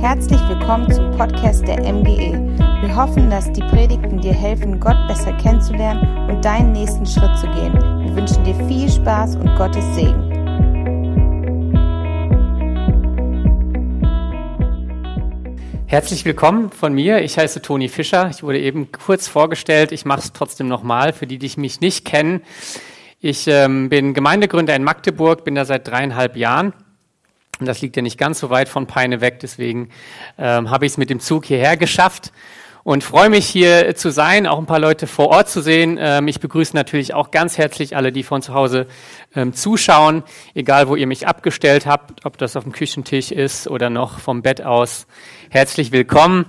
Herzlich willkommen zum Podcast der MGE. Wir hoffen, dass die Predigten dir helfen, Gott besser kennenzulernen und deinen nächsten Schritt zu gehen. Wir wünschen dir viel Spaß und Gottes Segen. Herzlich willkommen von mir. Ich heiße Toni Fischer. Ich wurde eben kurz vorgestellt. Ich mache es trotzdem nochmal für die, die mich nicht kennen. Ich ähm, bin Gemeindegründer in Magdeburg, bin da seit dreieinhalb Jahren. Und das liegt ja nicht ganz so weit von Peine weg, deswegen ähm, habe ich es mit dem Zug hierher geschafft und freue mich hier zu sein, auch ein paar Leute vor Ort zu sehen. Ähm, ich begrüße natürlich auch ganz herzlich alle, die von zu Hause ähm, zuschauen, egal wo ihr mich abgestellt habt, ob das auf dem Küchentisch ist oder noch vom Bett aus. Herzlich willkommen.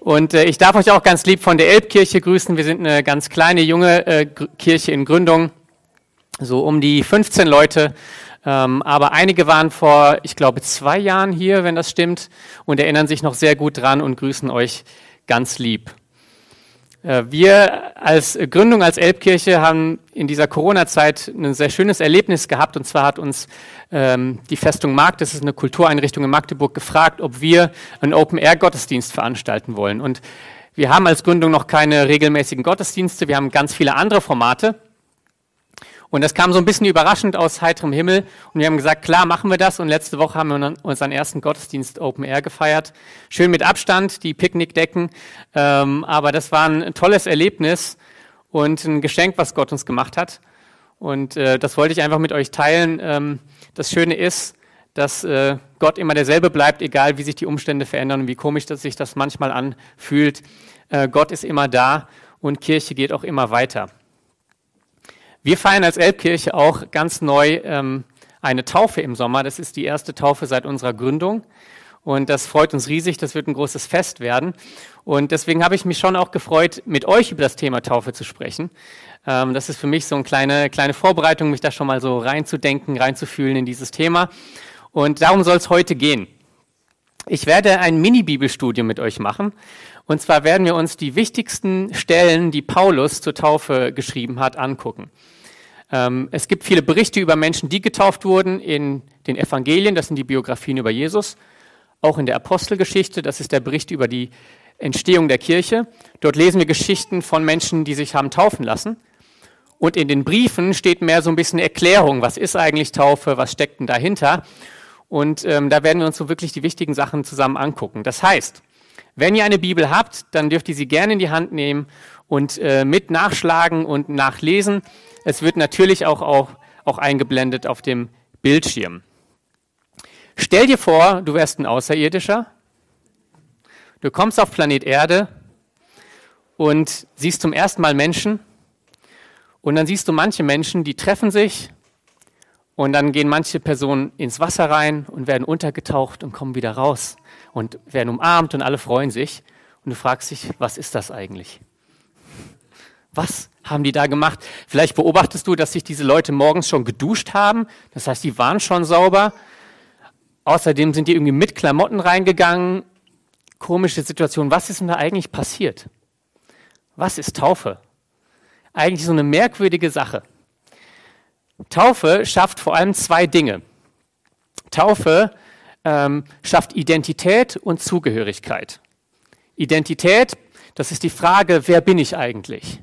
Und äh, ich darf euch auch ganz lieb von der Elbkirche grüßen. Wir sind eine ganz kleine, junge äh, Kirche in Gründung so um die 15 Leute. Ähm, aber einige waren vor, ich glaube, zwei Jahren hier, wenn das stimmt, und erinnern sich noch sehr gut dran und grüßen euch ganz lieb. Äh, wir als Gründung als Elbkirche haben in dieser Corona-Zeit ein sehr schönes Erlebnis gehabt. Und zwar hat uns ähm, die Festung Markt, das ist eine Kultureinrichtung in Magdeburg, gefragt, ob wir einen Open-Air-Gottesdienst veranstalten wollen. Und wir haben als Gründung noch keine regelmäßigen Gottesdienste. Wir haben ganz viele andere Formate. Und das kam so ein bisschen überraschend aus heiterem Himmel. Und wir haben gesagt, klar, machen wir das. Und letzte Woche haben wir unseren ersten Gottesdienst Open Air gefeiert. Schön mit Abstand, die Picknickdecken. Ähm, aber das war ein tolles Erlebnis und ein Geschenk, was Gott uns gemacht hat. Und äh, das wollte ich einfach mit euch teilen. Ähm, das Schöne ist, dass äh, Gott immer derselbe bleibt, egal wie sich die Umstände verändern und wie komisch dass sich das manchmal anfühlt. Äh, Gott ist immer da und Kirche geht auch immer weiter. Wir feiern als Elbkirche auch ganz neu ähm, eine Taufe im Sommer. Das ist die erste Taufe seit unserer Gründung. Und das freut uns riesig. Das wird ein großes Fest werden. Und deswegen habe ich mich schon auch gefreut, mit euch über das Thema Taufe zu sprechen. Ähm, das ist für mich so eine kleine, kleine Vorbereitung, mich da schon mal so reinzudenken, reinzufühlen in dieses Thema. Und darum soll es heute gehen. Ich werde ein Mini-Bibelstudium mit euch machen. Und zwar werden wir uns die wichtigsten Stellen, die Paulus zur Taufe geschrieben hat, angucken. Ähm, es gibt viele Berichte über Menschen, die getauft wurden in den Evangelien, das sind die Biografien über Jesus, auch in der Apostelgeschichte, das ist der Bericht über die Entstehung der Kirche. Dort lesen wir Geschichten von Menschen, die sich haben taufen lassen. Und in den Briefen steht mehr so ein bisschen Erklärung, was ist eigentlich Taufe, was steckt denn dahinter. Und ähm, da werden wir uns so wirklich die wichtigen Sachen zusammen angucken. Das heißt, wenn ihr eine Bibel habt, dann dürft ihr sie gerne in die Hand nehmen und äh, mit nachschlagen und nachlesen. Es wird natürlich auch, auch, auch eingeblendet auf dem Bildschirm. Stell dir vor, du wärst ein Außerirdischer. Du kommst auf Planet Erde und siehst zum ersten Mal Menschen. Und dann siehst du manche Menschen, die treffen sich und dann gehen manche Personen ins Wasser rein und werden untergetaucht und kommen wieder raus und werden umarmt und alle freuen sich. Und du fragst dich, was ist das eigentlich? Was haben die da gemacht? Vielleicht beobachtest du, dass sich diese Leute morgens schon geduscht haben. Das heißt, die waren schon sauber. Außerdem sind die irgendwie mit Klamotten reingegangen. Komische Situation. Was ist denn da eigentlich passiert? Was ist Taufe? Eigentlich so eine merkwürdige Sache. Taufe schafft vor allem zwei Dinge. Taufe ähm, schafft Identität und Zugehörigkeit. Identität, das ist die Frage, wer bin ich eigentlich?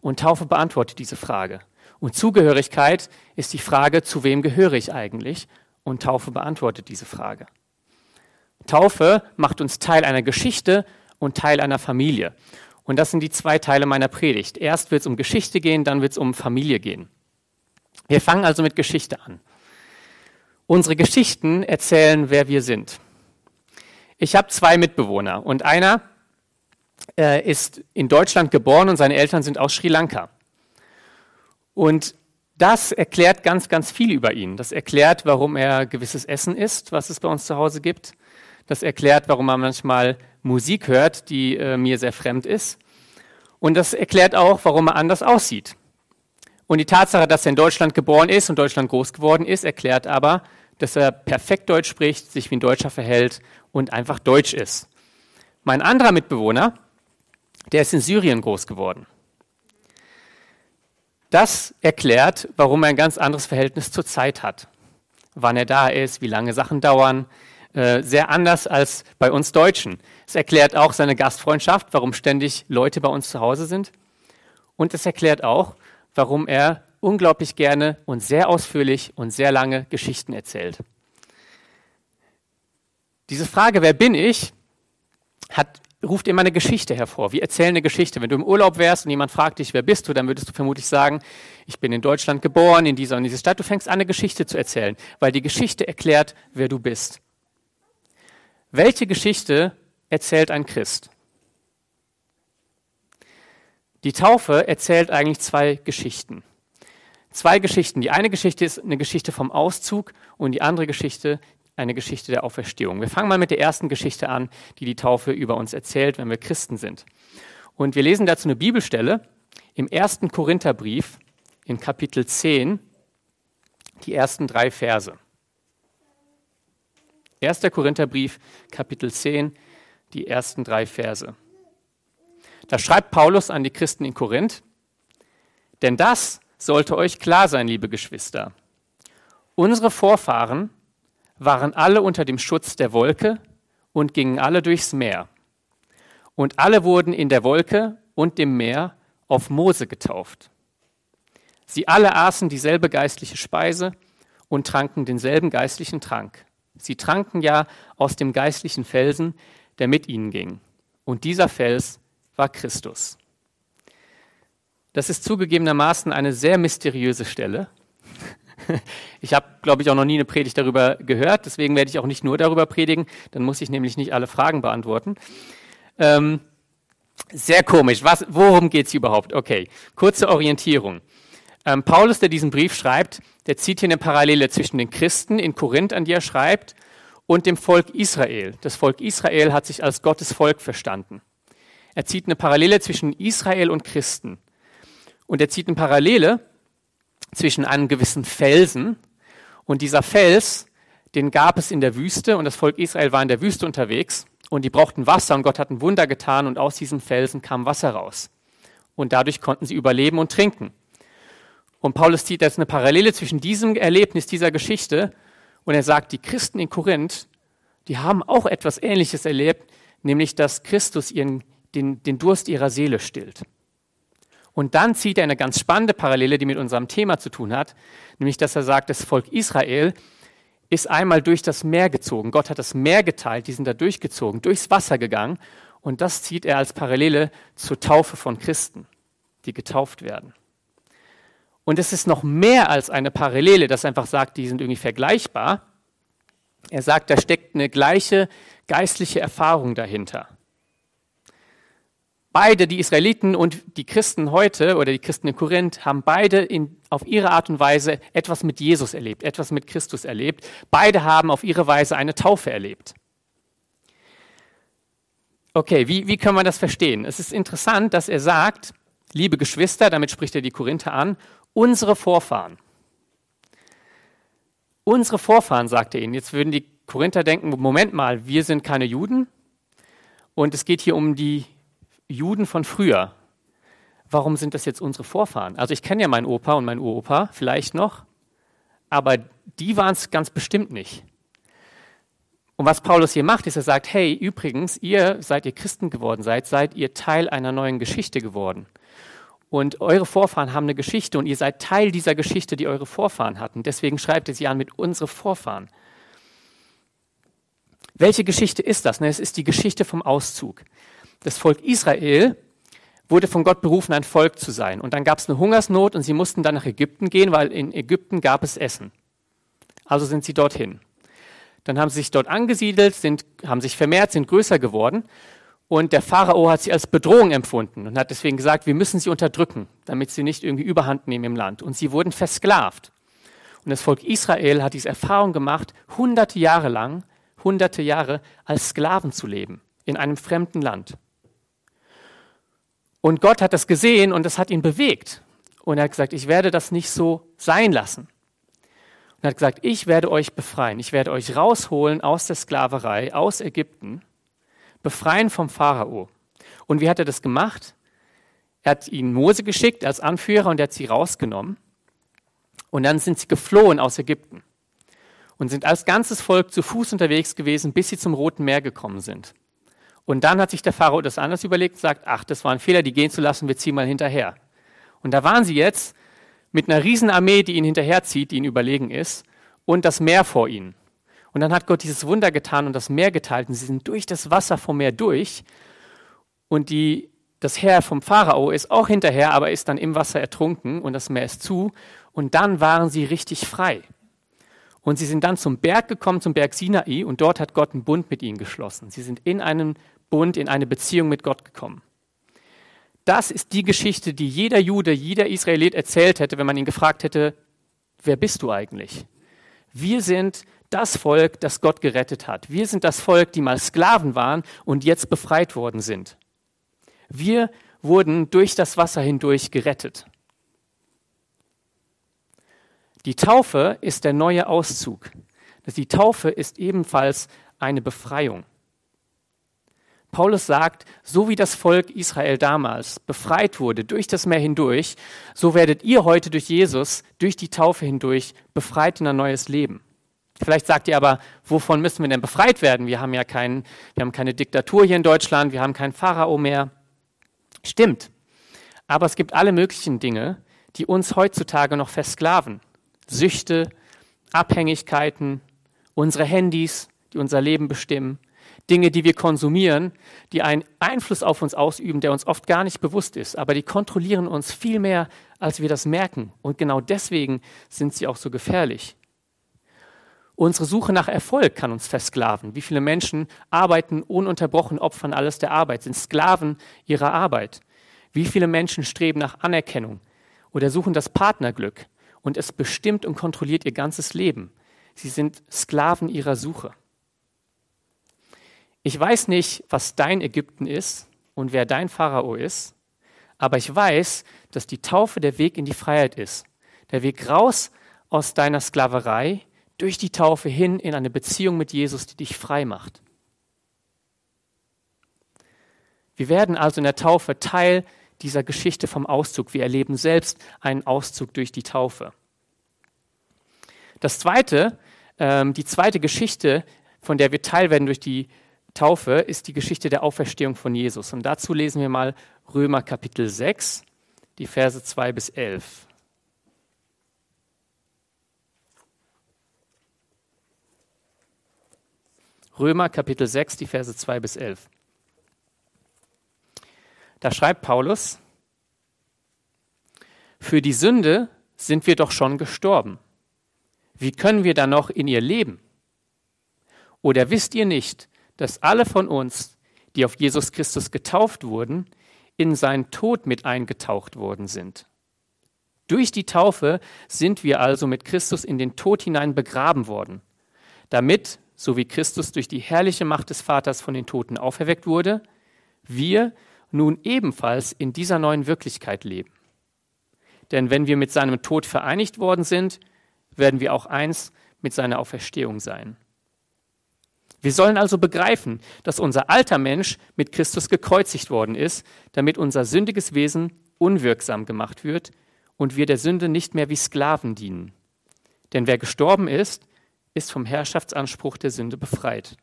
Und Taufe beantwortet diese Frage. Und Zugehörigkeit ist die Frage, zu wem gehöre ich eigentlich? Und Taufe beantwortet diese Frage. Taufe macht uns Teil einer Geschichte und Teil einer Familie. Und das sind die zwei Teile meiner Predigt. Erst wird es um Geschichte gehen, dann wird es um Familie gehen. Wir fangen also mit Geschichte an. Unsere Geschichten erzählen, wer wir sind. Ich habe zwei Mitbewohner und einer äh, ist in Deutschland geboren und seine Eltern sind aus Sri Lanka. Und das erklärt ganz, ganz viel über ihn. Das erklärt, warum er gewisses Essen isst, was es bei uns zu Hause gibt. Das erklärt, warum er manchmal Musik hört, die äh, mir sehr fremd ist. Und das erklärt auch, warum er anders aussieht. Und die Tatsache, dass er in Deutschland geboren ist und Deutschland groß geworden ist, erklärt aber, dass er perfekt Deutsch spricht, sich wie ein Deutscher verhält und einfach Deutsch ist. Mein anderer Mitbewohner, der ist in Syrien groß geworden. Das erklärt, warum er ein ganz anderes Verhältnis zur Zeit hat. Wann er da ist, wie lange Sachen dauern, äh, sehr anders als bei uns Deutschen. Es erklärt auch seine Gastfreundschaft, warum ständig Leute bei uns zu Hause sind. Und es erklärt auch, warum er unglaublich gerne und sehr ausführlich und sehr lange Geschichten erzählt. Diese Frage, wer bin ich, hat, ruft immer eine Geschichte hervor. Wir erzählen eine Geschichte. Wenn du im Urlaub wärst und jemand fragt dich, wer bist du, dann würdest du vermutlich sagen, ich bin in Deutschland geboren, in dieser und dieser Stadt. Du fängst an, eine Geschichte zu erzählen, weil die Geschichte erklärt, wer du bist. Welche Geschichte erzählt ein Christ? Die Taufe erzählt eigentlich zwei Geschichten. Zwei Geschichten. Die eine Geschichte ist eine Geschichte vom Auszug und die andere Geschichte eine Geschichte der Auferstehung. Wir fangen mal mit der ersten Geschichte an, die die Taufe über uns erzählt, wenn wir Christen sind. Und wir lesen dazu eine Bibelstelle im ersten Korintherbrief in Kapitel 10, die ersten drei Verse. 1. Korintherbrief, Kapitel 10, die ersten drei Verse. Da schreibt Paulus an die Christen in Korinth, denn das sollte euch klar sein, liebe Geschwister. Unsere Vorfahren waren alle unter dem Schutz der Wolke und gingen alle durchs Meer. Und alle wurden in der Wolke und dem Meer auf Mose getauft. Sie alle aßen dieselbe geistliche Speise und tranken denselben geistlichen Trank. Sie tranken ja aus dem geistlichen Felsen, der mit ihnen ging. Und dieser Fels war Christus. Das ist zugegebenermaßen eine sehr mysteriöse Stelle. Ich habe, glaube ich, auch noch nie eine Predigt darüber gehört, deswegen werde ich auch nicht nur darüber predigen, dann muss ich nämlich nicht alle Fragen beantworten. Ähm, sehr komisch. Was, worum geht es überhaupt? Okay, kurze Orientierung. Ähm, Paulus, der diesen Brief schreibt, der zieht hier eine Parallele zwischen den Christen in Korinth, an die er schreibt, und dem Volk Israel. Das Volk Israel hat sich als Gottes Volk verstanden. Er zieht eine Parallele zwischen Israel und Christen. Und er zieht eine Parallele zwischen einem gewissen Felsen. Und dieser Fels, den gab es in der Wüste und das Volk Israel war in der Wüste unterwegs und die brauchten Wasser und Gott hat ein Wunder getan und aus diesem Felsen kam Wasser raus. Und dadurch konnten sie überleben und trinken. Und Paulus zieht jetzt eine Parallele zwischen diesem Erlebnis, dieser Geschichte und er sagt, die Christen in Korinth, die haben auch etwas Ähnliches erlebt, nämlich dass Christus ihren, den, den Durst ihrer Seele stillt. Und dann zieht er eine ganz spannende Parallele, die mit unserem Thema zu tun hat, nämlich dass er sagt, das Volk Israel ist einmal durch das Meer gezogen. Gott hat das Meer geteilt, die sind da durchgezogen, durchs Wasser gegangen. Und das zieht er als Parallele zur Taufe von Christen, die getauft werden. Und es ist noch mehr als eine Parallele, das einfach sagt, die sind irgendwie vergleichbar. Er sagt, da steckt eine gleiche geistliche Erfahrung dahinter. Beide, die Israeliten und die Christen heute oder die Christen in Korinth, haben beide in, auf ihre Art und Weise etwas mit Jesus erlebt, etwas mit Christus erlebt. Beide haben auf ihre Weise eine Taufe erlebt. Okay, wie, wie können wir das verstehen? Es ist interessant, dass er sagt, liebe Geschwister, damit spricht er die Korinther an, unsere Vorfahren. Unsere Vorfahren, sagt er ihnen. Jetzt würden die Korinther denken, Moment mal, wir sind keine Juden und es geht hier um die Juden von früher. Warum sind das jetzt unsere Vorfahren? Also ich kenne ja meinen Opa und meinen Uropa vielleicht noch, aber die waren es ganz bestimmt nicht. Und was Paulus hier macht, ist, er sagt, hey, übrigens, ihr, seit ihr Christen geworden seid, seid ihr Teil einer neuen Geschichte geworden. Und eure Vorfahren haben eine Geschichte und ihr seid Teil dieser Geschichte, die eure Vorfahren hatten. Deswegen schreibt er sie an mit unsere Vorfahren. Welche Geschichte ist das? Es ist die Geschichte vom Auszug das Volk Israel wurde von Gott berufen, ein Volk zu sein. Und dann gab es eine Hungersnot und sie mussten dann nach Ägypten gehen, weil in Ägypten gab es Essen. Also sind sie dorthin. Dann haben sie sich dort angesiedelt, sind, haben sich vermehrt, sind größer geworden. Und der Pharao hat sie als Bedrohung empfunden und hat deswegen gesagt, wir müssen sie unterdrücken, damit sie nicht irgendwie Überhand nehmen im Land. Und sie wurden versklavt. Und das Volk Israel hat diese Erfahrung gemacht, hunderte Jahre lang, hunderte Jahre als Sklaven zu leben in einem fremden Land. Und Gott hat das gesehen und das hat ihn bewegt. Und er hat gesagt, ich werde das nicht so sein lassen. Und er hat gesagt, ich werde euch befreien. Ich werde euch rausholen aus der Sklaverei, aus Ägypten, befreien vom Pharao. Und wie hat er das gemacht? Er hat ihnen Mose geschickt als Anführer und er hat sie rausgenommen. Und dann sind sie geflohen aus Ägypten. und sind als ganzes Volk zu Fuß unterwegs gewesen, bis sie zum Roten Meer gekommen sind. Und dann hat sich der Pharao das anders überlegt und sagt, ach, das war ein Fehler, die gehen zu lassen, wir ziehen mal hinterher. Und da waren sie jetzt mit einer Riesenarmee, die ihnen hinterherzieht, die ihnen überlegen ist, und das Meer vor ihnen. Und dann hat Gott dieses Wunder getan und das Meer geteilt und sie sind durch das Wasser vom Meer durch. Und die, das Heer vom Pharao ist auch hinterher, aber ist dann im Wasser ertrunken und das Meer ist zu. Und dann waren sie richtig frei. Und sie sind dann zum Berg gekommen, zum Berg Sinai, und dort hat Gott einen Bund mit ihnen geschlossen. Sie sind in einen Bund, in eine Beziehung mit Gott gekommen. Das ist die Geschichte, die jeder Jude, jeder Israelit erzählt hätte, wenn man ihn gefragt hätte, wer bist du eigentlich? Wir sind das Volk, das Gott gerettet hat. Wir sind das Volk, die mal Sklaven waren und jetzt befreit worden sind. Wir wurden durch das Wasser hindurch gerettet. Die Taufe ist der neue Auszug. Die Taufe ist ebenfalls eine Befreiung. Paulus sagt, so wie das Volk Israel damals befreit wurde durch das Meer hindurch, so werdet ihr heute durch Jesus, durch die Taufe hindurch, befreit in ein neues Leben. Vielleicht sagt ihr aber, wovon müssen wir denn befreit werden? Wir haben ja kein, wir haben keine Diktatur hier in Deutschland, wir haben keinen Pharao mehr. Stimmt. Aber es gibt alle möglichen Dinge, die uns heutzutage noch versklaven. Süchte, Abhängigkeiten, unsere Handys, die unser Leben bestimmen, Dinge, die wir konsumieren, die einen Einfluss auf uns ausüben, der uns oft gar nicht bewusst ist, aber die kontrollieren uns viel mehr, als wir das merken. Und genau deswegen sind sie auch so gefährlich. Unsere Suche nach Erfolg kann uns versklaven. Wie viele Menschen arbeiten ununterbrochen, opfern alles der Arbeit, sind Sklaven ihrer Arbeit. Wie viele Menschen streben nach Anerkennung oder suchen das Partnerglück und es bestimmt und kontrolliert ihr ganzes Leben. Sie sind Sklaven ihrer Suche. Ich weiß nicht, was dein Ägypten ist und wer dein Pharao ist, aber ich weiß, dass die Taufe der Weg in die Freiheit ist. Der Weg raus aus deiner Sklaverei durch die Taufe hin in eine Beziehung mit Jesus, die dich frei macht. Wir werden also in der Taufe Teil dieser Geschichte vom Auszug. Wir erleben selbst einen Auszug durch die Taufe. Das zweite, ähm, die zweite Geschichte, von der wir Teil werden durch die Taufe ist die Geschichte der Auferstehung von Jesus. Und dazu lesen wir mal Römer Kapitel 6, die Verse 2 bis 11. Römer Kapitel 6, die Verse 2 bis 11. Da schreibt Paulus, für die Sünde sind wir doch schon gestorben. Wie können wir dann noch in ihr leben? Oder wisst ihr nicht, dass alle von uns, die auf Jesus Christus getauft wurden, in seinen Tod mit eingetaucht worden sind. Durch die Taufe sind wir also mit Christus in den Tod hinein begraben worden, damit, so wie Christus durch die herrliche Macht des Vaters von den Toten auferweckt wurde, wir nun ebenfalls in dieser neuen Wirklichkeit leben. Denn wenn wir mit seinem Tod vereinigt worden sind, werden wir auch eins mit seiner Auferstehung sein. Wir sollen also begreifen, dass unser alter Mensch mit Christus gekreuzigt worden ist, damit unser sündiges Wesen unwirksam gemacht wird und wir der Sünde nicht mehr wie Sklaven dienen. Denn wer gestorben ist, ist vom Herrschaftsanspruch der Sünde befreit.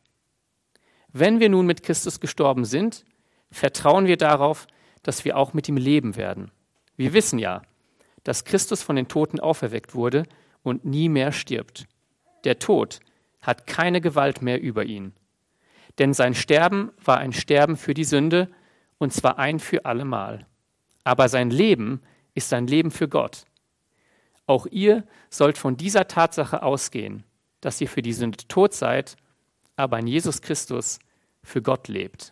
Wenn wir nun mit Christus gestorben sind, vertrauen wir darauf, dass wir auch mit ihm leben werden. Wir wissen ja, dass Christus von den Toten auferweckt wurde und nie mehr stirbt. Der Tod hat keine Gewalt mehr über ihn. Denn sein Sterben war ein Sterben für die Sünde, und zwar ein für allemal. Aber sein Leben ist sein Leben für Gott. Auch ihr sollt von dieser Tatsache ausgehen, dass ihr für die Sünde tot seid, aber in Jesus Christus für Gott lebt.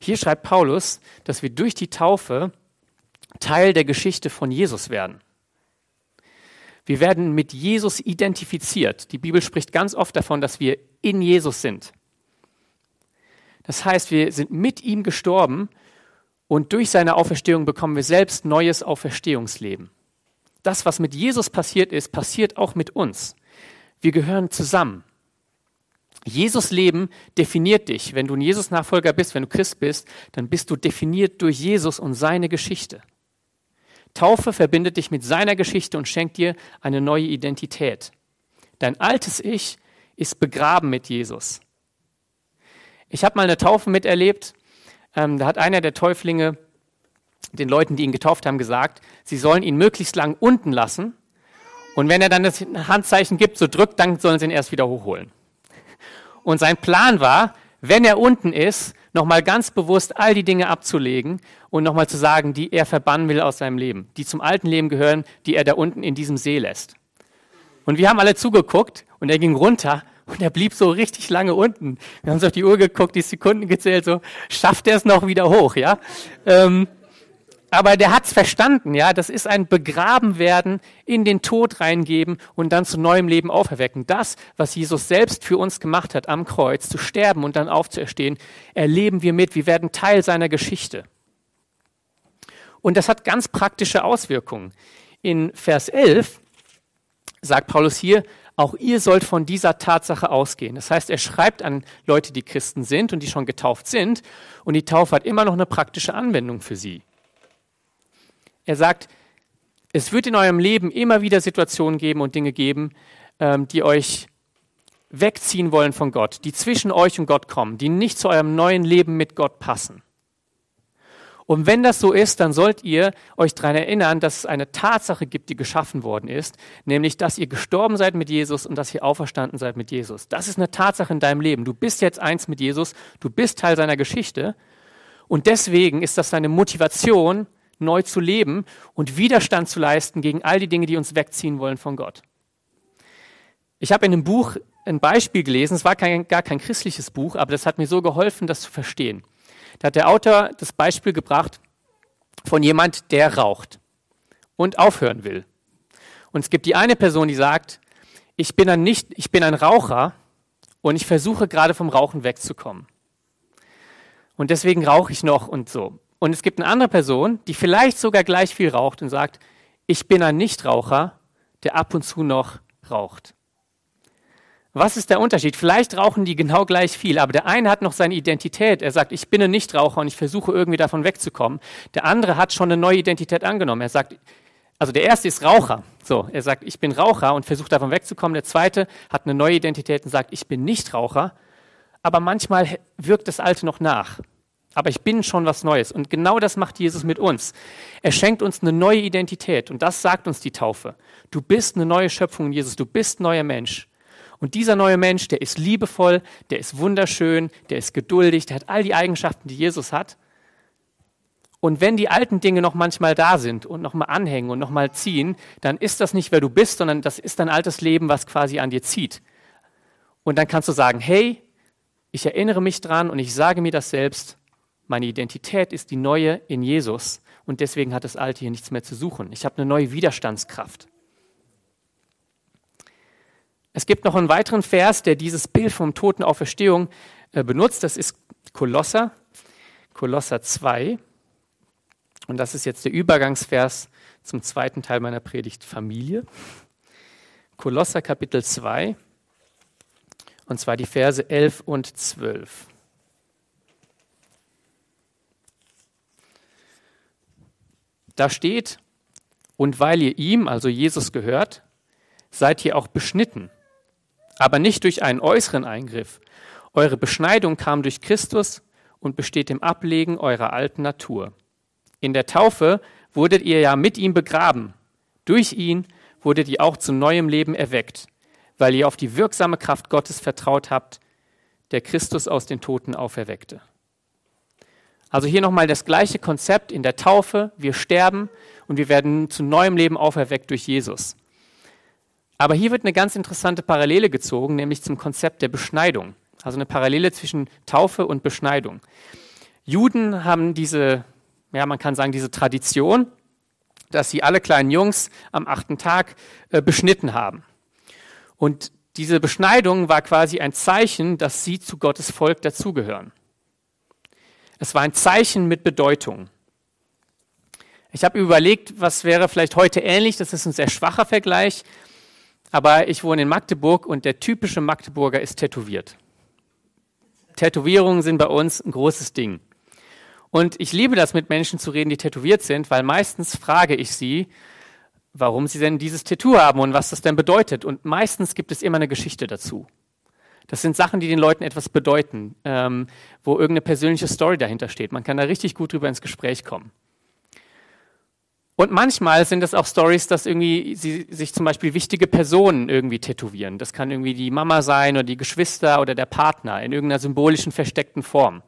Hier schreibt Paulus, dass wir durch die Taufe Teil der Geschichte von Jesus werden. Wir werden mit Jesus identifiziert. Die Bibel spricht ganz oft davon, dass wir in Jesus sind. Das heißt, wir sind mit ihm gestorben und durch seine Auferstehung bekommen wir selbst neues Auferstehungsleben. Das, was mit Jesus passiert ist, passiert auch mit uns. Wir gehören zusammen. Jesus Leben definiert dich. Wenn du ein Jesus-Nachfolger bist, wenn du Christ bist, dann bist du definiert durch Jesus und seine Geschichte. Taufe verbindet dich mit seiner Geschichte und schenkt dir eine neue Identität. Dein altes Ich ist begraben mit Jesus. Ich habe mal eine Taufe miterlebt. Ähm, da hat einer der Täuflinge den Leuten, die ihn getauft haben, gesagt, sie sollen ihn möglichst lang unten lassen. Und wenn er dann das Handzeichen gibt, so drückt, dann sollen sie ihn erst wieder hochholen. Und sein Plan war, wenn er unten ist, nochmal ganz bewusst all die Dinge abzulegen und nochmal zu sagen, die er verbannen will aus seinem Leben, die zum alten Leben gehören, die er da unten in diesem See lässt. Und wir haben alle zugeguckt und er ging runter und er blieb so richtig lange unten. Wir haben uns auf die Uhr geguckt, die Sekunden gezählt, so schafft er es noch wieder hoch, ja? Ähm, aber der hat's verstanden, ja. Das ist ein Begraben werden, in den Tod reingeben und dann zu neuem Leben auferwecken. Das, was Jesus selbst für uns gemacht hat am Kreuz, zu sterben und dann aufzuerstehen, erleben wir mit. Wir werden Teil seiner Geschichte. Und das hat ganz praktische Auswirkungen. In Vers 11 sagt Paulus hier, auch ihr sollt von dieser Tatsache ausgehen. Das heißt, er schreibt an Leute, die Christen sind und die schon getauft sind. Und die Taufe hat immer noch eine praktische Anwendung für sie. Er sagt, es wird in eurem Leben immer wieder Situationen geben und Dinge geben, ähm, die euch wegziehen wollen von Gott, die zwischen euch und Gott kommen, die nicht zu eurem neuen Leben mit Gott passen. Und wenn das so ist, dann sollt ihr euch daran erinnern, dass es eine Tatsache gibt, die geschaffen worden ist, nämlich, dass ihr gestorben seid mit Jesus und dass ihr auferstanden seid mit Jesus. Das ist eine Tatsache in deinem Leben. Du bist jetzt eins mit Jesus, du bist Teil seiner Geschichte und deswegen ist das deine Motivation, neu zu leben und Widerstand zu leisten gegen all die Dinge, die uns wegziehen wollen von Gott. Ich habe in einem Buch ein Beispiel gelesen, es war kein, gar kein christliches Buch, aber das hat mir so geholfen, das zu verstehen. Da hat der Autor das Beispiel gebracht von jemand, der raucht und aufhören will. Und es gibt die eine Person, die sagt, ich bin ein, nicht, ich bin ein Raucher und ich versuche gerade vom Rauchen wegzukommen. Und deswegen rauche ich noch und so. Und es gibt eine andere Person, die vielleicht sogar gleich viel raucht und sagt, ich bin ein Nichtraucher, der ab und zu noch raucht. Was ist der Unterschied? Vielleicht rauchen die genau gleich viel, aber der eine hat noch seine Identität. Er sagt, ich bin ein Nichtraucher und ich versuche irgendwie davon wegzukommen. Der andere hat schon eine neue Identität angenommen. Er sagt, also der erste ist Raucher. So, er sagt, ich bin Raucher und versucht davon wegzukommen. Der zweite hat eine neue Identität und sagt, ich bin Nichtraucher. Aber manchmal wirkt das Alte noch nach aber ich bin schon was Neues. Und genau das macht Jesus mit uns. Er schenkt uns eine neue Identität und das sagt uns die Taufe. Du bist eine neue Schöpfung in Jesus, du bist ein neuer Mensch. Und dieser neue Mensch, der ist liebevoll, der ist wunderschön, der ist geduldig, der hat all die Eigenschaften, die Jesus hat. Und wenn die alten Dinge noch manchmal da sind und nochmal anhängen und nochmal ziehen, dann ist das nicht, wer du bist, sondern das ist dein altes Leben, was quasi an dir zieht. Und dann kannst du sagen, hey, ich erinnere mich dran und ich sage mir das selbst meine Identität ist die neue in Jesus und deswegen hat das Alte hier nichts mehr zu suchen. Ich habe eine neue Widerstandskraft. Es gibt noch einen weiteren Vers, der dieses Bild vom Toten Auferstehung äh, benutzt. Das ist Kolosser, Kolosser 2. Und das ist jetzt der Übergangsvers zum zweiten Teil meiner Predigt Familie. Kolosser Kapitel 2, und zwar die Verse 11 und 12. Da steht, und weil ihr ihm, also Jesus, gehört, seid ihr auch beschnitten, aber nicht durch einen äußeren Eingriff. Eure Beschneidung kam durch Christus und besteht im Ablegen eurer alten Natur. In der Taufe wurdet ihr ja mit ihm begraben. Durch ihn wurdet ihr auch zu neuem Leben erweckt, weil ihr auf die wirksame Kraft Gottes vertraut habt, der Christus aus den Toten auferweckte. Also hier nochmal das gleiche Konzept in der Taufe. Wir sterben und wir werden zu neuem Leben auferweckt durch Jesus. Aber hier wird eine ganz interessante Parallele gezogen, nämlich zum Konzept der Beschneidung. Also eine Parallele zwischen Taufe und Beschneidung. Juden haben diese, ja, man kann sagen, diese Tradition, dass sie alle kleinen Jungs am achten Tag äh, beschnitten haben. Und diese Beschneidung war quasi ein Zeichen, dass sie zu Gottes Volk dazugehören. Es war ein Zeichen mit Bedeutung. Ich habe überlegt, was wäre vielleicht heute ähnlich. Das ist ein sehr schwacher Vergleich. Aber ich wohne in Magdeburg und der typische Magdeburger ist tätowiert. Tätowierungen sind bei uns ein großes Ding. Und ich liebe das, mit Menschen zu reden, die tätowiert sind, weil meistens frage ich sie, warum sie denn dieses Tattoo haben und was das denn bedeutet. Und meistens gibt es immer eine Geschichte dazu. Das sind Sachen, die den Leuten etwas bedeuten, ähm, wo irgendeine persönliche Story dahinter steht. Man kann da richtig gut drüber ins Gespräch kommen. Und manchmal sind es auch Stories, dass irgendwie sie sich zum Beispiel wichtige Personen irgendwie tätowieren. Das kann irgendwie die Mama sein oder die Geschwister oder der Partner in irgendeiner symbolischen versteckten Form.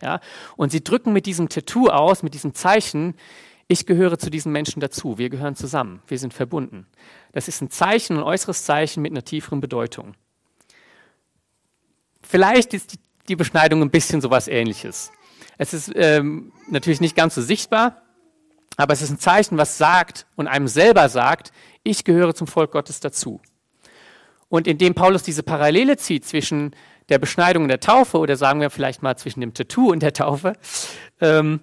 Ja? Und sie drücken mit diesem Tattoo aus, mit diesem Zeichen, ich gehöre zu diesen Menschen dazu. Wir gehören zusammen. Wir sind verbunden. Das ist ein Zeichen, ein äußeres Zeichen mit einer tieferen Bedeutung. Vielleicht ist die, die Beschneidung ein bisschen sowas ähnliches. Es ist ähm, natürlich nicht ganz so sichtbar, aber es ist ein Zeichen, was sagt und einem selber sagt, ich gehöre zum Volk Gottes dazu. Und indem Paulus diese Parallele zieht zwischen der Beschneidung und der Taufe, oder sagen wir vielleicht mal zwischen dem Tattoo und der Taufe, ähm,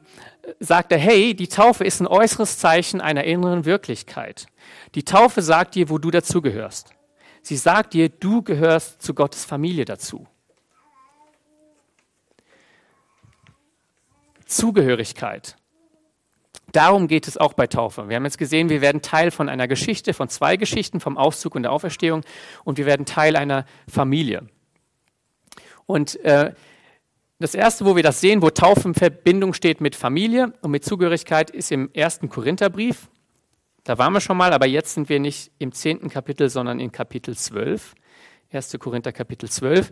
sagt er, hey, die Taufe ist ein äußeres Zeichen einer inneren Wirklichkeit. Die Taufe sagt dir, wo du dazugehörst. Sie sagt dir, du gehörst zu Gottes Familie dazu. Zugehörigkeit. Darum geht es auch bei Taufe. Wir haben jetzt gesehen, wir werden Teil von einer Geschichte, von zwei Geschichten, vom Auszug und der Auferstehung und wir werden Teil einer Familie. Und äh, das erste, wo wir das sehen, wo Taufe in Verbindung steht mit Familie und mit Zugehörigkeit, ist im ersten Korintherbrief. Da waren wir schon mal, aber jetzt sind wir nicht im zehnten Kapitel, sondern in Kapitel 12. 1. Korinther Kapitel 12,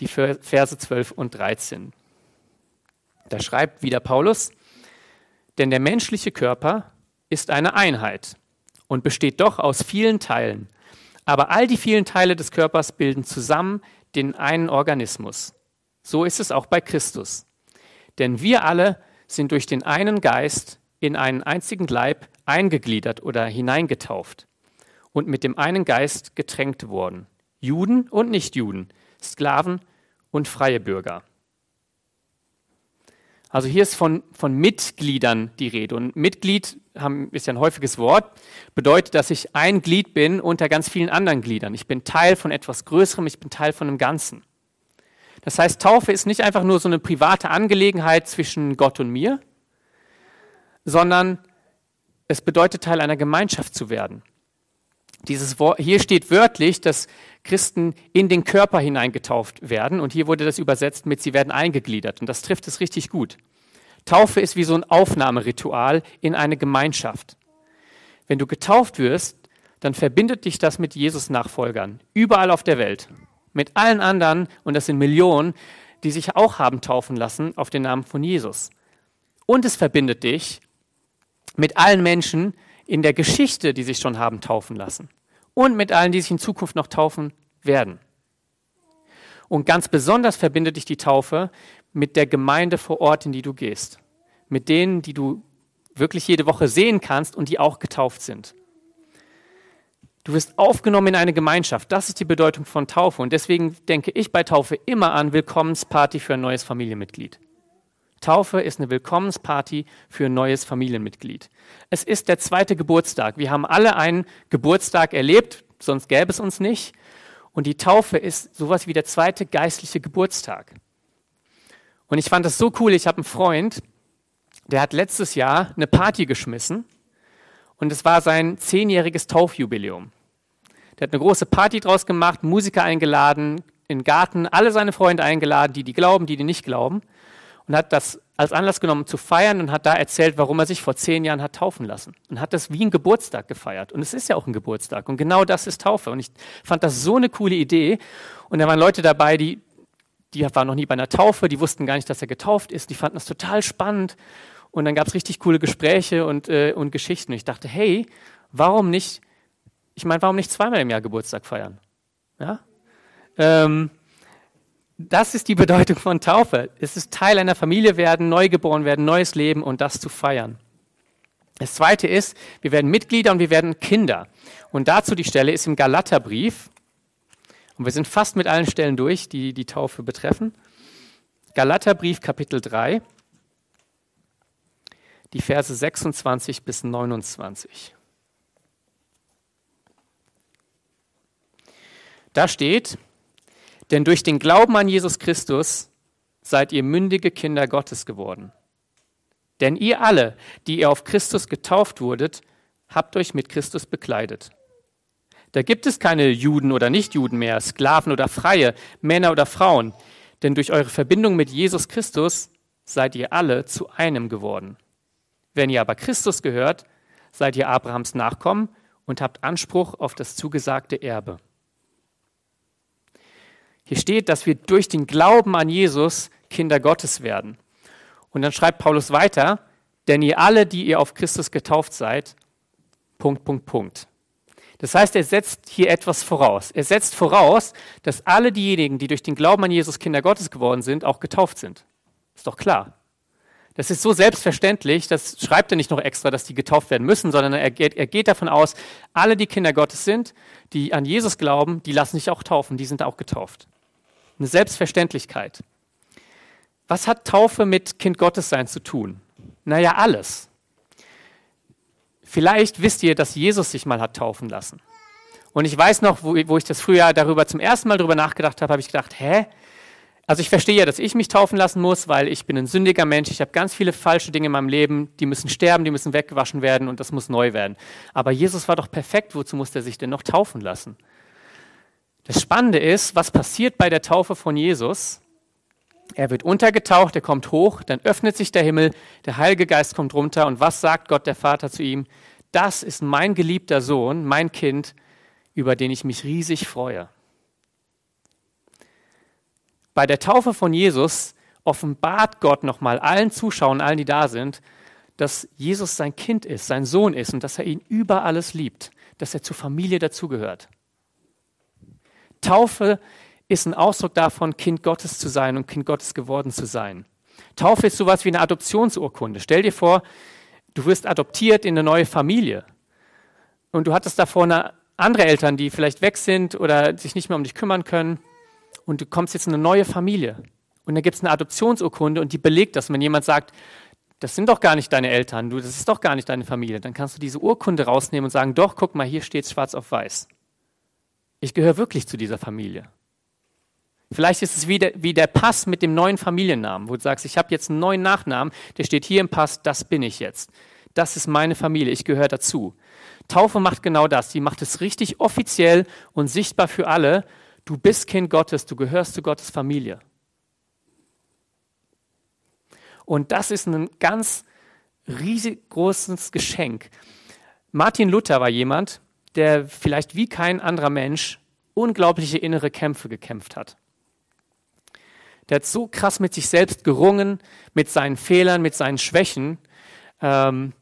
die Verse 12 und 13. Da schreibt wieder Paulus, denn der menschliche Körper ist eine Einheit und besteht doch aus vielen Teilen. Aber all die vielen Teile des Körpers bilden zusammen den einen Organismus. So ist es auch bei Christus. Denn wir alle sind durch den einen Geist in einen einzigen Leib eingegliedert oder hineingetauft und mit dem einen Geist getränkt worden. Juden und Nichtjuden, Sklaven und freie Bürger. Also hier ist von, von Mitgliedern die Rede. Und Mitglied haben, ist ja ein häufiges Wort, bedeutet, dass ich ein Glied bin unter ganz vielen anderen Gliedern. Ich bin Teil von etwas Größerem, ich bin Teil von einem Ganzen. Das heißt, Taufe ist nicht einfach nur so eine private Angelegenheit zwischen Gott und mir, sondern es bedeutet, Teil einer Gemeinschaft zu werden. Dieses Wort, hier steht wörtlich, dass Christen in den Körper hineingetauft werden und hier wurde das übersetzt mit, sie werden eingegliedert und das trifft es richtig gut. Taufe ist wie so ein Aufnahmeritual in eine Gemeinschaft. Wenn du getauft wirst, dann verbindet dich das mit Jesus-Nachfolgern, überall auf der Welt, mit allen anderen, und das sind Millionen, die sich auch haben taufen lassen auf den Namen von Jesus. Und es verbindet dich mit allen Menschen, in der Geschichte, die sich schon haben taufen lassen und mit allen, die sich in Zukunft noch taufen werden. Und ganz besonders verbindet dich die Taufe mit der Gemeinde vor Ort, in die du gehst. Mit denen, die du wirklich jede Woche sehen kannst und die auch getauft sind. Du wirst aufgenommen in eine Gemeinschaft. Das ist die Bedeutung von Taufe. Und deswegen denke ich bei Taufe immer an Willkommensparty für ein neues Familienmitglied. Taufe ist eine Willkommensparty für ein neues Familienmitglied. Es ist der zweite Geburtstag. Wir haben alle einen Geburtstag erlebt, sonst gäbe es uns nicht. Und die Taufe ist sowas wie der zweite geistliche Geburtstag. Und ich fand das so cool. Ich habe einen Freund, der hat letztes Jahr eine Party geschmissen. Und es war sein zehnjähriges Taufjubiläum. Der hat eine große Party draus gemacht, Musiker eingeladen, in den Garten, alle seine Freunde eingeladen, die, die glauben, die, die nicht glauben und hat das als Anlass genommen zu feiern und hat da erzählt, warum er sich vor zehn Jahren hat taufen lassen. Und hat das wie ein Geburtstag gefeiert. Und es ist ja auch ein Geburtstag. Und genau das ist Taufe. Und ich fand das so eine coole Idee. Und da waren Leute dabei, die, die waren noch nie bei einer Taufe, die wussten gar nicht, dass er getauft ist. Die fanden das total spannend. Und dann gab es richtig coole Gespräche und, äh, und Geschichten. Und ich dachte, hey, warum nicht, ich meine, warum nicht zweimal im Jahr Geburtstag feiern? Ja? Ähm, das ist die Bedeutung von Taufe. Es ist Teil einer Familie werden, neugeboren werden, neues Leben und das zu feiern. Das zweite ist, wir werden Mitglieder und wir werden Kinder. Und dazu die Stelle ist im Galaterbrief. Und wir sind fast mit allen Stellen durch, die die Taufe betreffen. Galaterbrief Kapitel 3, die Verse 26 bis 29. Da steht, denn durch den Glauben an Jesus Christus seid ihr mündige Kinder Gottes geworden. Denn ihr alle, die ihr auf Christus getauft wurdet, habt euch mit Christus bekleidet. Da gibt es keine Juden oder Nichtjuden mehr, Sklaven oder Freie, Männer oder Frauen, denn durch eure Verbindung mit Jesus Christus seid ihr alle zu einem geworden. Wenn ihr aber Christus gehört, seid ihr Abrahams Nachkommen und habt Anspruch auf das zugesagte Erbe. Hier steht, dass wir durch den Glauben an Jesus Kinder Gottes werden. Und dann schreibt Paulus weiter, denn ihr alle, die ihr auf Christus getauft seid, Punkt, Punkt, Punkt. Das heißt, er setzt hier etwas voraus. Er setzt voraus, dass alle diejenigen, die durch den Glauben an Jesus Kinder Gottes geworden sind, auch getauft sind. Ist doch klar. Das ist so selbstverständlich, das schreibt er nicht noch extra, dass die getauft werden müssen, sondern er geht, er geht davon aus, alle, die Kinder Gottes sind, die an Jesus glauben, die lassen sich auch taufen, die sind auch getauft. Eine Selbstverständlichkeit. Was hat Taufe mit Kind Gottes sein zu tun? Naja, alles. Vielleicht wisst ihr, dass Jesus sich mal hat taufen lassen. Und ich weiß noch, wo, wo ich das früher darüber zum ersten Mal darüber nachgedacht habe, habe ich gedacht, hä? Also ich verstehe ja, dass ich mich taufen lassen muss, weil ich bin ein sündiger Mensch. Ich habe ganz viele falsche Dinge in meinem Leben. Die müssen sterben, die müssen weggewaschen werden und das muss neu werden. Aber Jesus war doch perfekt. Wozu muss er sich denn noch taufen lassen? Das Spannende ist, was passiert bei der Taufe von Jesus? Er wird untergetaucht, er kommt hoch, dann öffnet sich der Himmel, der Heilige Geist kommt runter und was sagt Gott der Vater zu ihm? Das ist mein geliebter Sohn, mein Kind, über den ich mich riesig freue. Bei der Taufe von Jesus offenbart Gott nochmal allen Zuschauern, allen, die da sind, dass Jesus sein Kind ist, sein Sohn ist und dass er ihn über alles liebt, dass er zur Familie dazugehört. Taufe ist ein Ausdruck davon, Kind Gottes zu sein und Kind Gottes geworden zu sein. Taufe ist sowas wie eine Adoptionsurkunde. Stell dir vor, du wirst adoptiert in eine neue Familie und du hattest davor eine andere Eltern, die vielleicht weg sind oder sich nicht mehr um dich kümmern können und du kommst jetzt in eine neue Familie und da gibt es eine Adoptionsurkunde und die belegt das. Wenn jemand sagt, das sind doch gar nicht deine Eltern, du, das ist doch gar nicht deine Familie, dann kannst du diese Urkunde rausnehmen und sagen, doch, guck mal, hier steht schwarz auf weiß. Ich gehöre wirklich zu dieser Familie. Vielleicht ist es wie der, wie der Pass mit dem neuen Familiennamen, wo du sagst, ich habe jetzt einen neuen Nachnamen, der steht hier im Pass, das bin ich jetzt. Das ist meine Familie, ich gehöre dazu. Taufe macht genau das. Die macht es richtig offiziell und sichtbar für alle. Du bist Kind Gottes, du gehörst zu Gottes Familie. Und das ist ein ganz riesig großes Geschenk. Martin Luther war jemand, der vielleicht wie kein anderer Mensch unglaubliche innere Kämpfe gekämpft hat. Der hat so krass mit sich selbst gerungen, mit seinen Fehlern, mit seinen Schwächen. Ähm,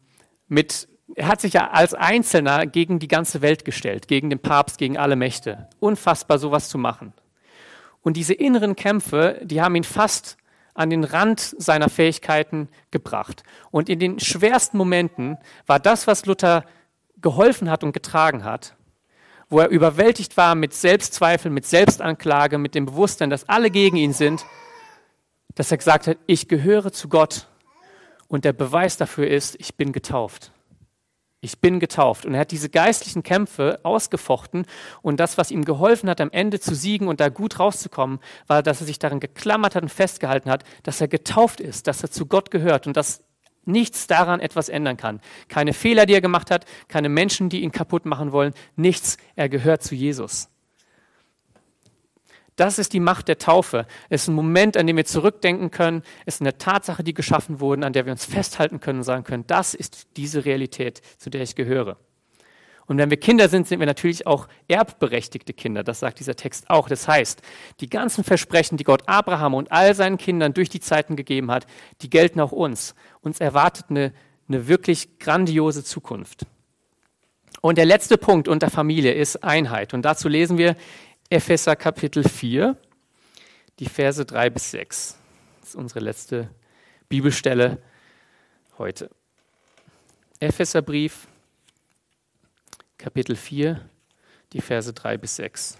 mit, er hat sich ja als Einzelner gegen die ganze Welt gestellt, gegen den Papst, gegen alle Mächte. Unfassbar, sowas zu machen. Und diese inneren Kämpfe, die haben ihn fast an den Rand seiner Fähigkeiten gebracht. Und in den schwersten Momenten war das, was Luther geholfen hat und getragen hat, wo er überwältigt war mit Selbstzweifel, mit Selbstanklage, mit dem Bewusstsein, dass alle gegen ihn sind, dass er gesagt hat, ich gehöre zu Gott und der Beweis dafür ist, ich bin getauft. Ich bin getauft. Und er hat diese geistlichen Kämpfe ausgefochten. Und das, was ihm geholfen hat, am Ende zu siegen und da gut rauszukommen, war, dass er sich daran geklammert hat und festgehalten hat, dass er getauft ist, dass er zu Gott gehört und dass nichts daran etwas ändern kann. Keine Fehler, die er gemacht hat, keine Menschen, die ihn kaputt machen wollen, nichts. Er gehört zu Jesus. Das ist die Macht der Taufe. Es ist ein Moment, an dem wir zurückdenken können. Es ist eine Tatsache, die geschaffen wurde, an der wir uns festhalten können und sagen können, das ist diese Realität, zu der ich gehöre. Und wenn wir Kinder sind, sind wir natürlich auch erbberechtigte Kinder. Das sagt dieser Text auch. Das heißt, die ganzen Versprechen, die Gott Abraham und all seinen Kindern durch die Zeiten gegeben hat, die gelten auch uns. Uns erwartet eine, eine wirklich grandiose Zukunft. Und der letzte Punkt unter Familie ist Einheit. Und dazu lesen wir Epheser Kapitel 4, die Verse 3 bis 6. Das ist unsere letzte Bibelstelle heute. Epheserbrief, Kapitel 4, die Verse 3 bis 6.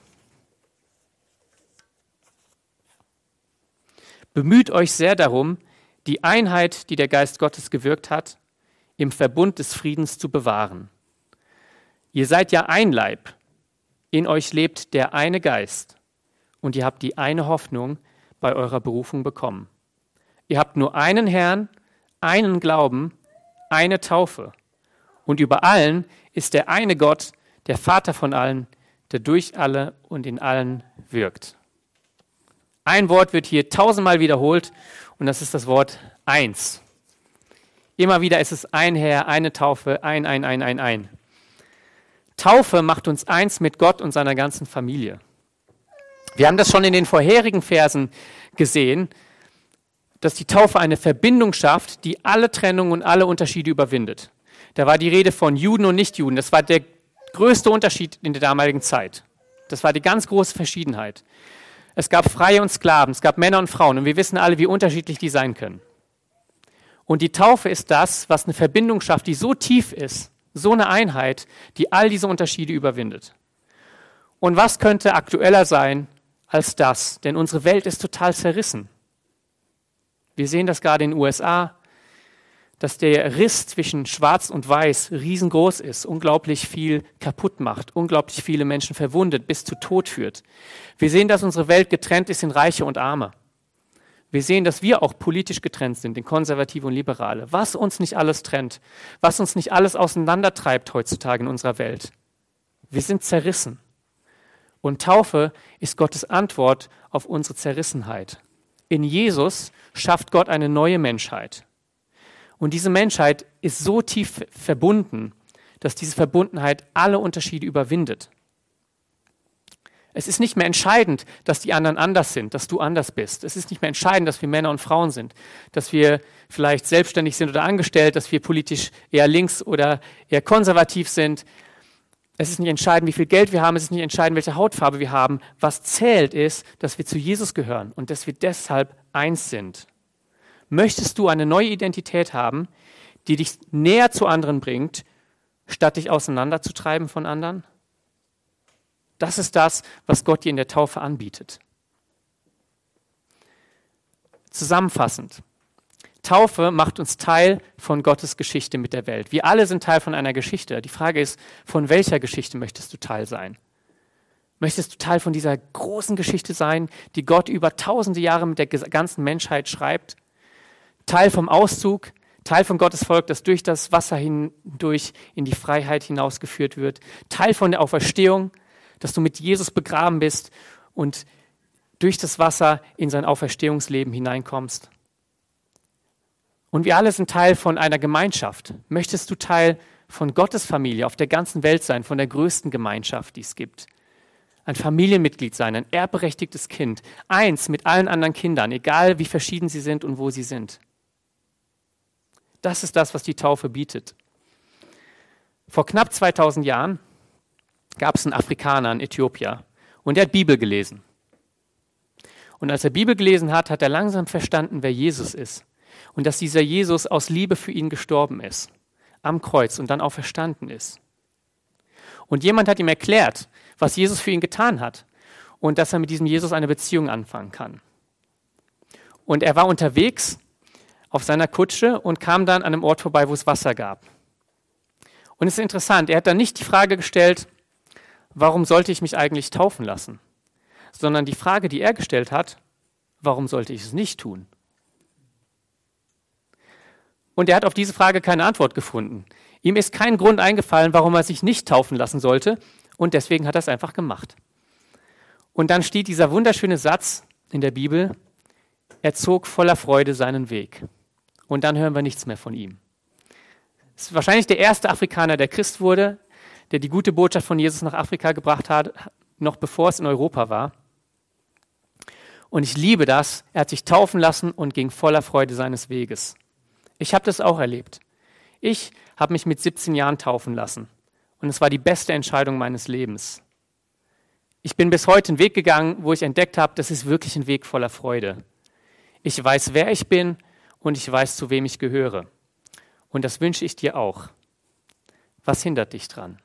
Bemüht euch sehr darum, die Einheit, die der Geist Gottes gewirkt hat, im Verbund des Friedens zu bewahren. Ihr seid ja ein Leib, in euch lebt der eine Geist und ihr habt die eine Hoffnung bei eurer Berufung bekommen. Ihr habt nur einen Herrn, einen Glauben, eine Taufe. Und über allen ist der eine Gott, der Vater von allen, der durch alle und in allen wirkt. Ein Wort wird hier tausendmal wiederholt und das ist das Wort eins. Immer wieder ist es ein Herr, eine Taufe, ein, ein, ein, ein, ein. Taufe macht uns eins mit Gott und seiner ganzen Familie. Wir haben das schon in den vorherigen Versen gesehen, dass die Taufe eine Verbindung schafft, die alle Trennungen und alle Unterschiede überwindet. Da war die Rede von Juden und Nichtjuden. Das war der größte Unterschied in der damaligen Zeit. Das war die ganz große Verschiedenheit. Es gab Freie und Sklaven, es gab Männer und Frauen und wir wissen alle, wie unterschiedlich die sein können. Und die Taufe ist das, was eine Verbindung schafft, die so tief ist, so eine Einheit, die all diese Unterschiede überwindet. Und was könnte aktueller sein als das? Denn unsere Welt ist total zerrissen. Wir sehen das gerade in den USA, dass der Riss zwischen Schwarz und Weiß riesengroß ist, unglaublich viel kaputt macht, unglaublich viele Menschen verwundet, bis zu Tod führt. Wir sehen, dass unsere Welt getrennt ist in Reiche und Arme. Wir sehen, dass wir auch politisch getrennt sind, in Konservative und Liberale. Was uns nicht alles trennt, was uns nicht alles auseinandertreibt heutzutage in unserer Welt. Wir sind zerrissen. Und Taufe ist Gottes Antwort auf unsere Zerrissenheit. In Jesus schafft Gott eine neue Menschheit. Und diese Menschheit ist so tief verbunden, dass diese Verbundenheit alle Unterschiede überwindet. Es ist nicht mehr entscheidend, dass die anderen anders sind, dass du anders bist. Es ist nicht mehr entscheidend, dass wir Männer und Frauen sind, dass wir vielleicht selbstständig sind oder angestellt, dass wir politisch eher links oder eher konservativ sind. Es ist nicht entscheidend, wie viel Geld wir haben. Es ist nicht entscheidend, welche Hautfarbe wir haben. Was zählt ist, dass wir zu Jesus gehören und dass wir deshalb eins sind. Möchtest du eine neue Identität haben, die dich näher zu anderen bringt, statt dich auseinanderzutreiben von anderen? Das ist das, was Gott dir in der Taufe anbietet. Zusammenfassend. Taufe macht uns Teil von Gottes Geschichte mit der Welt. Wir alle sind Teil von einer Geschichte. Die Frage ist, von welcher Geschichte möchtest du Teil sein? Möchtest du Teil von dieser großen Geschichte sein, die Gott über tausende Jahre mit der ganzen Menschheit schreibt? Teil vom Auszug, Teil von Gottes Volk, das durch das Wasser hindurch in die Freiheit hinausgeführt wird? Teil von der Auferstehung, dass du mit Jesus begraben bist und durch das Wasser in sein Auferstehungsleben hineinkommst. Und wir alle sind Teil von einer Gemeinschaft. Möchtest du Teil von Gottes Familie auf der ganzen Welt sein, von der größten Gemeinschaft, die es gibt? Ein Familienmitglied sein, ein erbberechtigtes Kind, eins mit allen anderen Kindern, egal wie verschieden sie sind und wo sie sind. Das ist das, was die Taufe bietet. Vor knapp 2000 Jahren gab es einen Afrikaner in Äthiopien und der hat Bibel gelesen. Und als er Bibel gelesen hat, hat er langsam verstanden, wer Jesus ist und dass dieser Jesus aus Liebe für ihn gestorben ist am Kreuz und dann auch verstanden ist. Und jemand hat ihm erklärt, was Jesus für ihn getan hat und dass er mit diesem Jesus eine Beziehung anfangen kann. Und er war unterwegs auf seiner Kutsche und kam dann an einem Ort vorbei, wo es Wasser gab. Und es ist interessant, er hat dann nicht die Frage gestellt, warum sollte ich mich eigentlich taufen lassen? Sondern die Frage, die er gestellt hat, warum sollte ich es nicht tun? Und er hat auf diese Frage keine Antwort gefunden. Ihm ist kein Grund eingefallen, warum er sich nicht taufen lassen sollte, und deswegen hat er es einfach gemacht. Und dann steht dieser wunderschöne Satz in der Bibel, er zog voller Freude seinen Weg. Und dann hören wir nichts mehr von ihm. Es ist wahrscheinlich der erste Afrikaner, der Christ wurde der die gute Botschaft von Jesus nach Afrika gebracht hat, noch bevor es in Europa war. Und ich liebe das. Er hat sich taufen lassen und ging voller Freude seines Weges. Ich habe das auch erlebt. Ich habe mich mit 17 Jahren taufen lassen. Und es war die beste Entscheidung meines Lebens. Ich bin bis heute einen Weg gegangen, wo ich entdeckt habe, das ist wirklich ein Weg voller Freude. Ich weiß, wer ich bin und ich weiß, zu wem ich gehöre. Und das wünsche ich dir auch. Was hindert dich dran?